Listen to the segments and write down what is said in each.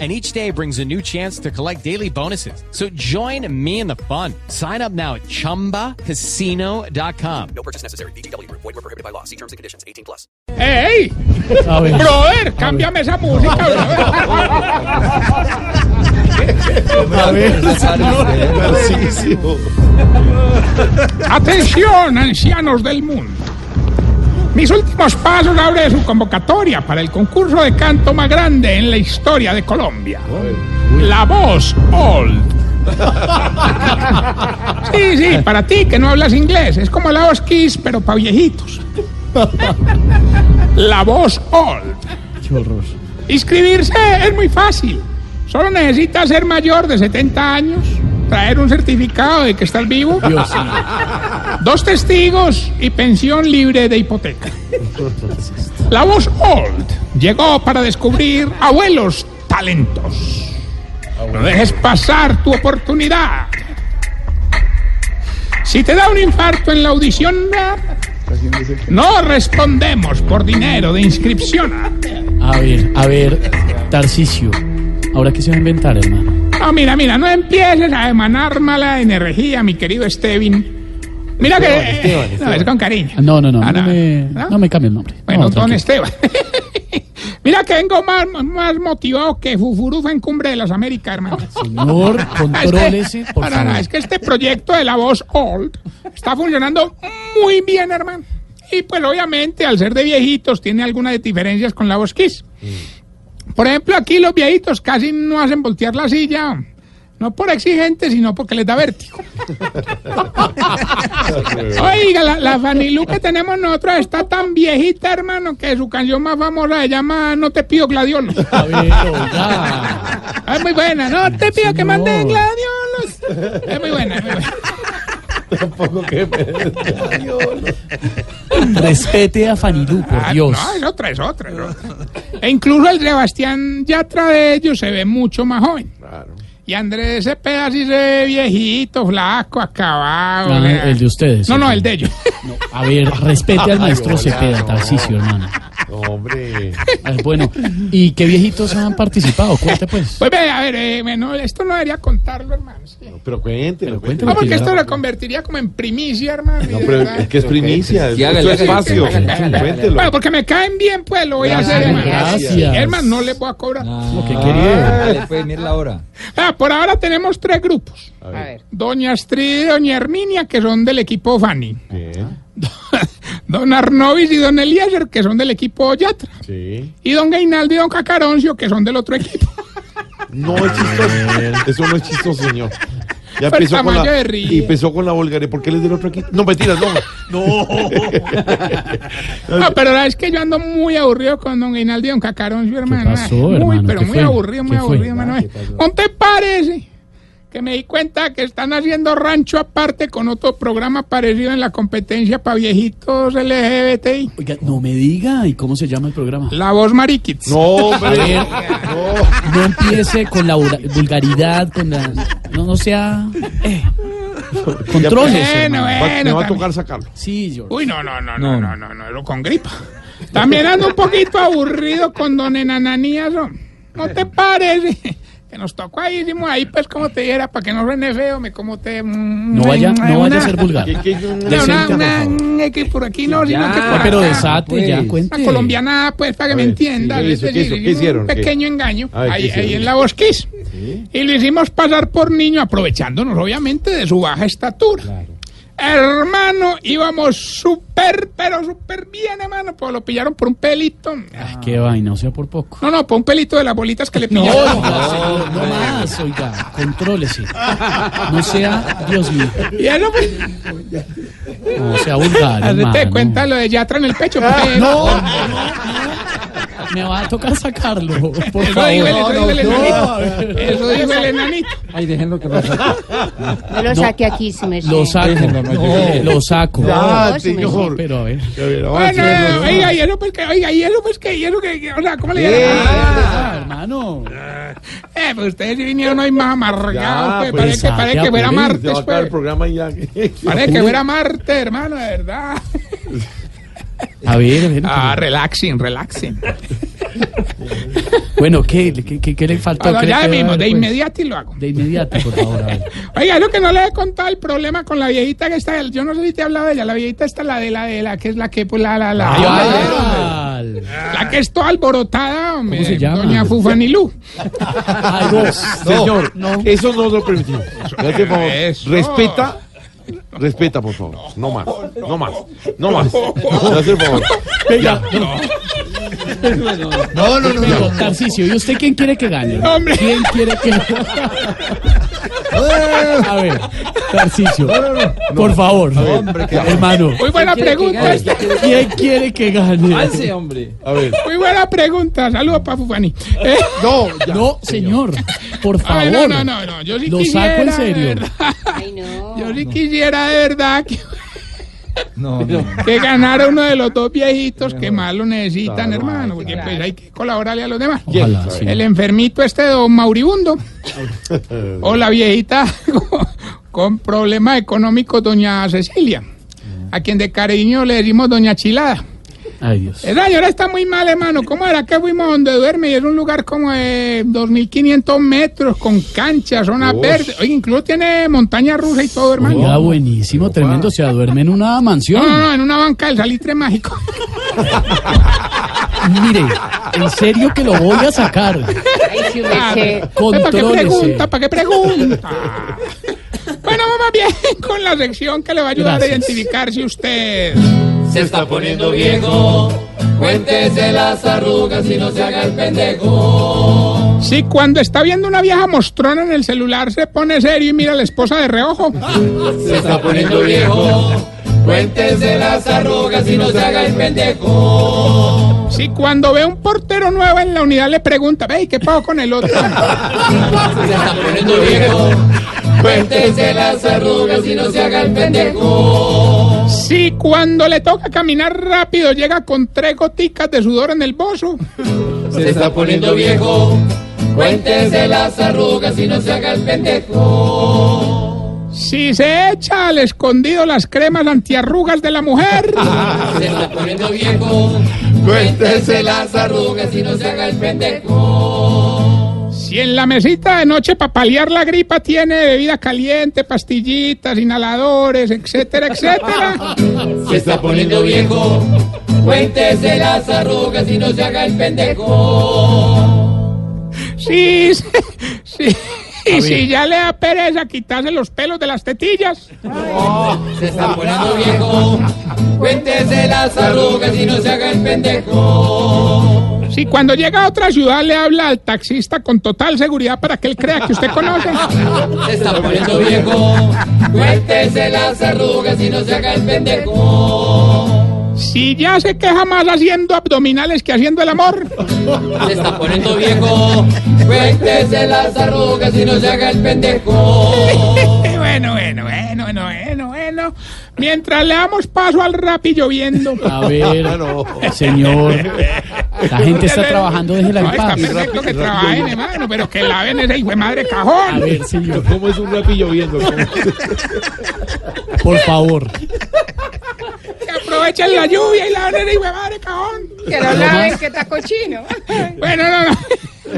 and each day brings a new chance to collect daily bonuses. So join me in the fun. Sign up now at ChumbaCasino.com. No purchase necessary. BGW. Void were prohibited by law. See terms and conditions. 18 plus. Hey! A ah, ver. Brother, ah, cámbiame esa música, ah, brother. A ver, Atención, ancianos del mundo. Mis últimos pasos abre su convocatoria para el concurso de canto más grande en la historia de Colombia. La voz old. Sí, sí, para ti que no hablas inglés. Es como la voz Kiss, pero para viejitos. La voz old. horror. Inscribirse es muy fácil. Solo necesitas ser mayor de 70 años, traer un certificado de que estás vivo, Dios sí. Dos testigos y pensión libre de hipoteca. La voz Old llegó para descubrir abuelos talentos. No dejes pasar tu oportunidad. Si te da un infarto en la audición, no respondemos por dinero de inscripción. A ver, a ver, Tarcisio. ¿Ahora qué se va a inventar, hermano? No, mira, mira, no empieces a emanar mala energía, mi querido Stevin. Mira que... No, es con cariño. Ah, No, no, no, Ah, no, me, ¿no? me cambie el nombre. Bueno, No, don. Esteban. mira que vengo más, más motivado que Fufurufa en Cumbre de las Américas, hermano. Señor, contrólese, por No, no, no, favor. es que este proyecto de la voz Old está funcionando muy bien, hermano. Y pues obviamente, al ser de viejitos, tiene algunas diferencias con la voz Kiss. Por ejemplo, aquí los viejitos casi no hacen voltear la silla. No por exigentes, sino porque les da vértigo. Oiga, la, la Fanilú que tenemos nosotros está tan viejita, hermano, que su canción más famosa se llama No te pido gladiolos. Es muy buena, no te pido que manden gladiolos. Es muy buena, es muy buena. Respete a Fanilú, por Ah, Dios. No, es otra, es otra, es otra. E incluso el Sebastián Yatra de ellos se ve mucho más joven. Y Andrés Cepeda sí se ve viejito, flaco, acabado. Ah, ¿verdad? el de ustedes. No, no, el de ellos. A ver, respete al maestro Cepeda, Tarcisio, hermano. Hombre. A ver, bueno, ¿y qué viejitos han participado? Cuente, pues. Pues ve, a ver, eh, bueno, esto no debería contarlo, hermano. sí. Pero cuéntelo, Pero cuéntelo. No, porque esto lo convertiría como en primicia, hermano. y No, de pero verdad. es que es primicia, es Sí, hágale, su hágale, espacio. hágale, hágale, Cuéntelo. Bueno, porque me caen bien, pues lo voy a hacer, hermano. Gracias. Hermano, no le voy a cobrar. Lo que Ah, quería. Dale, pues, mira la hora. Ah, por ahora tenemos tres grupos. A ver. Doña Astrid y Doña Herminia, que son del equipo Fanny. Bien. Don Arnovis y Don Eliezer, que son del equipo Yatra. Sí. Y Don Gainaldo y Don Cacaroncio, que son del otro equipo. No es chistoso. Eso no es chistoso, señor. Ya empezó con la, y empezó con la vulgaridad. ¿Por qué él es del otro equipo? No, mentiras, no. No. No, pero la es que yo ando muy aburrido con Don Gainaldo y Don Cacaroncio, hermano. pasó, muy, pero ¿Qué muy fue? aburrido, muy aburrido, hermano. ¿No te parece? Que me di cuenta que están haciendo rancho aparte con otro programa parecido en la competencia para viejitos LGBTI. Oiga, no me diga, ¿y cómo se llama el programa? La voz Mariquits. No, ver. No. No empiece con la vulga- vulgaridad, con la... No, no sea... Eh. Contrólese, Bueno. Va- bueno. me va a tocar sacarlo. Sí, George. Uy, no, no, no, no, no, no, no, no, con gripa. También ando un poquito aburrido con don Enananías, ¿no? ¿No te parece? Que nos tocó ahí, hicimos ahí, pues, como te dijera, para que no suene feo, me como te... No vaya, no vaya a ser vulgar. ¿Qué- qué- Una, que por aquí no, Ya, sino que por Pero acá. desate, pues. ya, Una cuente. Una colombiana, pues, para que me entienda. Un ¿Qué? pequeño engaño, A ver, ¿qué ahí, en la bosquis. Y lo hicimos pasar por niño, aprovechándonos, obviamente, de su baja estatura. Hermano, íbamos súper, pero súper bien, hermano. Pues lo pillaron por un pelito. Ay, qué vaina, o sea, por poco. No, no, por un pelito de las bolitas que le No, pillaron. no, señor, no más, oiga, contrólese. No sea, Dios mío, Y eso, pues, no sea vulgar, hermano. cuenta lo de Yatra en el pecho. porque- No, Me va a tocar sacarlo, por Eso favor. dijo el, eso dijo el No, enanito. Eso dijo el enanito. Ay, déjenlo que lo saque. No lo saque aquí, su merced. Lo saco, Déjenlo, no, yo- lo saco. Ya, me señor. Pero a ver. Bueno, oiga, y eso pues que, oiga, y eso pues que, eso que, que- o sea, ¿cómo le llaman? Ah, hermano. Eh, pues ustedes vinieron hoy más amargados, pues, pues, parece que, parece que fuera martes, acabar el pues. programa ya. Parece que fuera martes, hermano, de verdad. A ver, a ver. Ah, relaxing, relaxing. Bueno, ¿qué, qué, qué, qué le faltó? No, ¿Qué le ya quedó mismo, a ver, de pues? inmediato y lo hago. De inmediato, por favor. A ver. Oiga, lo que no le he contado el problema con la viejita que está, yo no sé si te he hablado de ella, la viejita está la de la de la que es la que pues la la la, Ah, la que es toda alborotada, hombre, ¿Cómo se llama? doña Fufanilú. Ay, vos. Señor, eso no lo permitimos. Por favor, respeta. Respeta, por favor. No más. No más. No más. Por Ya. No, no, no. Tarcicio, ¿y usted quién quiere que gane? Hombre. ¿Quién quiere que A ver, Tarcicio, por favor, hermano. Muy buena pregunta, esta. ¿Quién quiere que gane? Avance, hombre. A ver. muy buena pregunta. Saludos para Fufani. Eh, No, ya. No, señor, por ay, favor. no, no, no, no, yo sí Lo quisiera, saco en serio. Ay, no. yo sí quisiera de verdad que, No, no. que ganara uno de los dos viejitos que más lo necesitan, Claro, hermano, porque pues hay que colaborarle a los demás. Ojalá, sí. El enfermito este don Mauribundo. o la viejita con, con problemas económicos, doña Cecilia. A quien de cariño le decimos doña Chilada. Ay, Dios. Esa señora está muy mal, hermano. ¿Cómo era que fuimos donde duerme? Y es un lugar como de 2.500 metros, con canchas, zonas Ush. verdes. Oye, incluso tiene montaña rusa y todo, hermano. Oiga, buenísimo, tremendo. O sea, duerme en una No, mansión. no, no, en una banca del salitre mágico. Mire, en serio que lo voy a sacar. Ay. ¿Para qué pregunta? ¿Para qué pregunta? bueno, vamos bien con la sección que le va a ayudar a identificar si usted... Se está poniendo viejo, cuéntese las arrugas y no se haga el pendejo. Si cuando está viendo una vieja mostrona en el celular se pone serio y mira a la esposa de reojo. Se está poniendo viejo, cuéntese las arrugas y no se haga el pendejo. Si cuando ve un portero nuevo en la unidad le pregunta, ve, ¿y qué pasó con el otro? Se está poniendo viejo, cuéntese las arrugas y no se haga el pendejo. Si cuando le toca caminar rápido llega con tres goticas de sudor en el bozo. Se está poniendo viejo, cuéntese las arrugas y no se haga el pendejo. Si se echa al escondido las cremas antiarrugas de la mujer. Se está poniendo viejo, cuéntese las arrugas y no se haga el pendejo. Si en la mesita de noche para paliar la gripa tiene bebida caliente, pastillitas, inhaladores, etcétera, etcétera. Se está poniendo viejo, cuéntese las arrugas y no se haga el pendejo. Sí, sí, sí. Y si ya le da pereza quitarse los pelos de las tetillas. Se está poniendo viejo, cuéntese las arrugas y no se haga el pendejo. Si cuando llega a otra ciudad le habla al taxista con total seguridad para que él crea que usted conoce. Se está poniendo viejo, cuéntese las arrugas y no se haga el pendejo. Si ya se queja más haciendo abdominales que haciendo el amor. Se está poniendo viejo, cuéntese las arrugas y no se haga el pendejo. Bueno, bueno, bueno, bueno, bueno. Mientras le damos paso al rap y lloviendo. A ver, no. señor. La gente está trabajando, déjela No, en está perfecto que trabajen, hermano, pero que laven ese hijo de madre A cajón. ver, señor, ¿Cómo es un rapillo viendo? por favor. Que aprovechen la lluvia y laven ese hijo de madre cajón. Que lo laven, que está cochino. Bueno, no, no.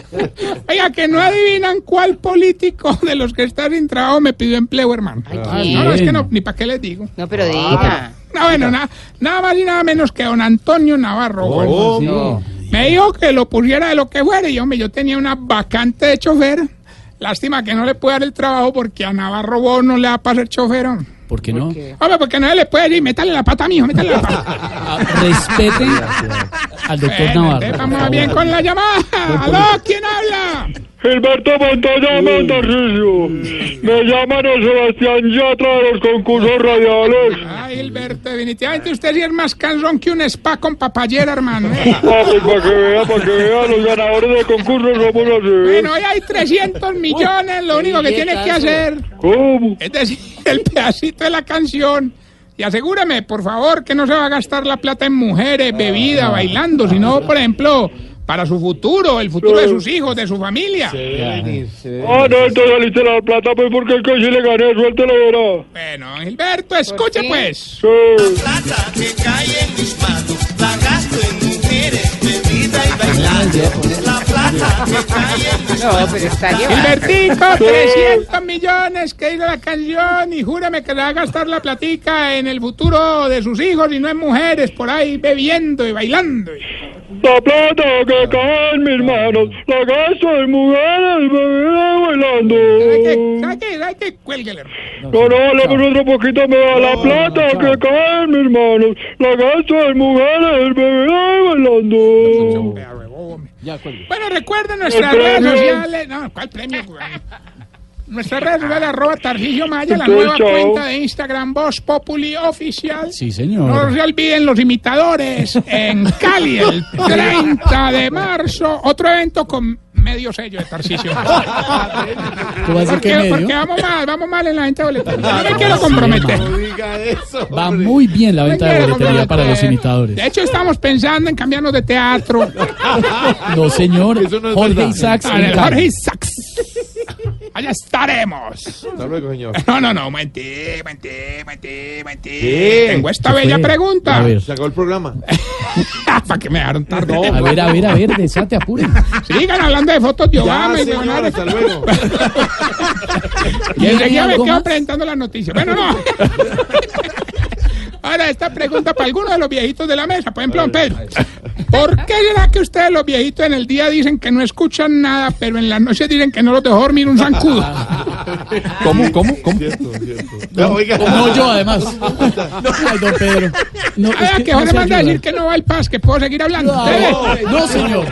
Oiga, que no adivinan cuál político de los que está sin trabajo me pidió empleo, hermano. ¿quién? No, no, es que no, ni para qué les digo. No, pero diga. No, bueno, nada, nada más y nada menos que don Antonio Navarro. Me dijo que lo pusiera de lo que fuera y hombre, yo tenía una vacante de chofer. Lástima que no le puede dar el trabajo porque a Navarro vos no le da para ser chofer. ¿Por qué no? Hombre, porque no le puede decir, métale la pata, mijo, métale la pata. Ah, Respete al doctor Bueno, Navarro. vamos bien con la llamada. ¿Aló? ¿Quién habla? Gilberto Montoya Montarrillo. Me llaman a Sebastián Yatra de los concursos radiales. Ay, Gilberto, definitivamente usted sí es más cansón que un spa con papayera, hermano. ¿eh? Ah, pues para que vea, para que vea, los ganadores de concursos somos así. Bueno, hoy hay 300 millones, lo único que tiene que hacer ¿Cómo? es decir el pedacito de la canción. Y asegúreme, por favor, que no se va a gastar la plata en mujeres, bebida, bailando, sino, por ejemplo, para su futuro, el futuro de sus hijos, de su familia. Ah, no, entonces saliste la plata, pues porque es que si le gané, suéltelo, verá. Bueno, Gilberto, escuche qué? pues. Sí. plata que cae en mis manos, la gasto en mujeres, bebida y bailando. No, pero está llevando. Gilbertico, 300 millones que hizo la canción y júrame que le va a gastar la platica en el futuro de sus hijos y no en mujeres por ahí bebiendo y bailando. La plata que cae en mis manos, la gasto en mujeres, bebida y bailando. ¿Sabe qué? ¿Sabe qué? Cuélguele. No, no, hablemos otro poquito, me da la plata que cae en mis manos, la gasto en mujeres, bebida y bailando. Hombre. Bueno, recuerden nuestras redes sociales. No, ¿cuál premio? güey? Nuestras redes sociales, arroba Tarcisio Maya, la nueva cuenta de Instagram, Voz Populi Oficial. Sí, No señor. se olviden los imitadores en Cali el 30 de marzo. Otro evento con medio sello de Tarcisio. ¿Tú vas a decir Porque, que medio? porque vamos mal, vamos mal en la venta de boletería. No me quiero comprometer. No diga eso. Va muy bien la venta de boletería para los imitadores. De hecho, estamos pensando en cambiarnos de teatro. No, señor. Eso no es Jorge. Isaacs. Jorge Isaacs. Allá estaremos. Hasta luego, señor. No, no, no, mentí, mentí, mentí, mentí. ¿Qué? Tengo esta ¿Qué bella fue? pregunta. A ver. Se acabó el programa. ¿Para qué me dejaron tarde? A ver, a ver, a ver, desate, apure. Sigan hablando de fotos de Ya, Obama y de señor, Leonardo. hasta luego. Y enseguida me ¿Algo quedo presentando las noticias. Bueno, no. Ahora, esta pregunta para algunos de los viejitos de la mesa. Por ejemplo, Pedro. ¿Por qué será que ustedes, los viejitos, en el día dicen que no escuchan nada, pero en la noche dicen que no los dejó dormir un zancudo? ¿Cómo, cómo, cómo? Cierto, cierto. No, oiga. No yo, además. Ay, don Pedro. No, es que que no manda a decir que no va al paz, que puedo seguir hablando. No, no, señor.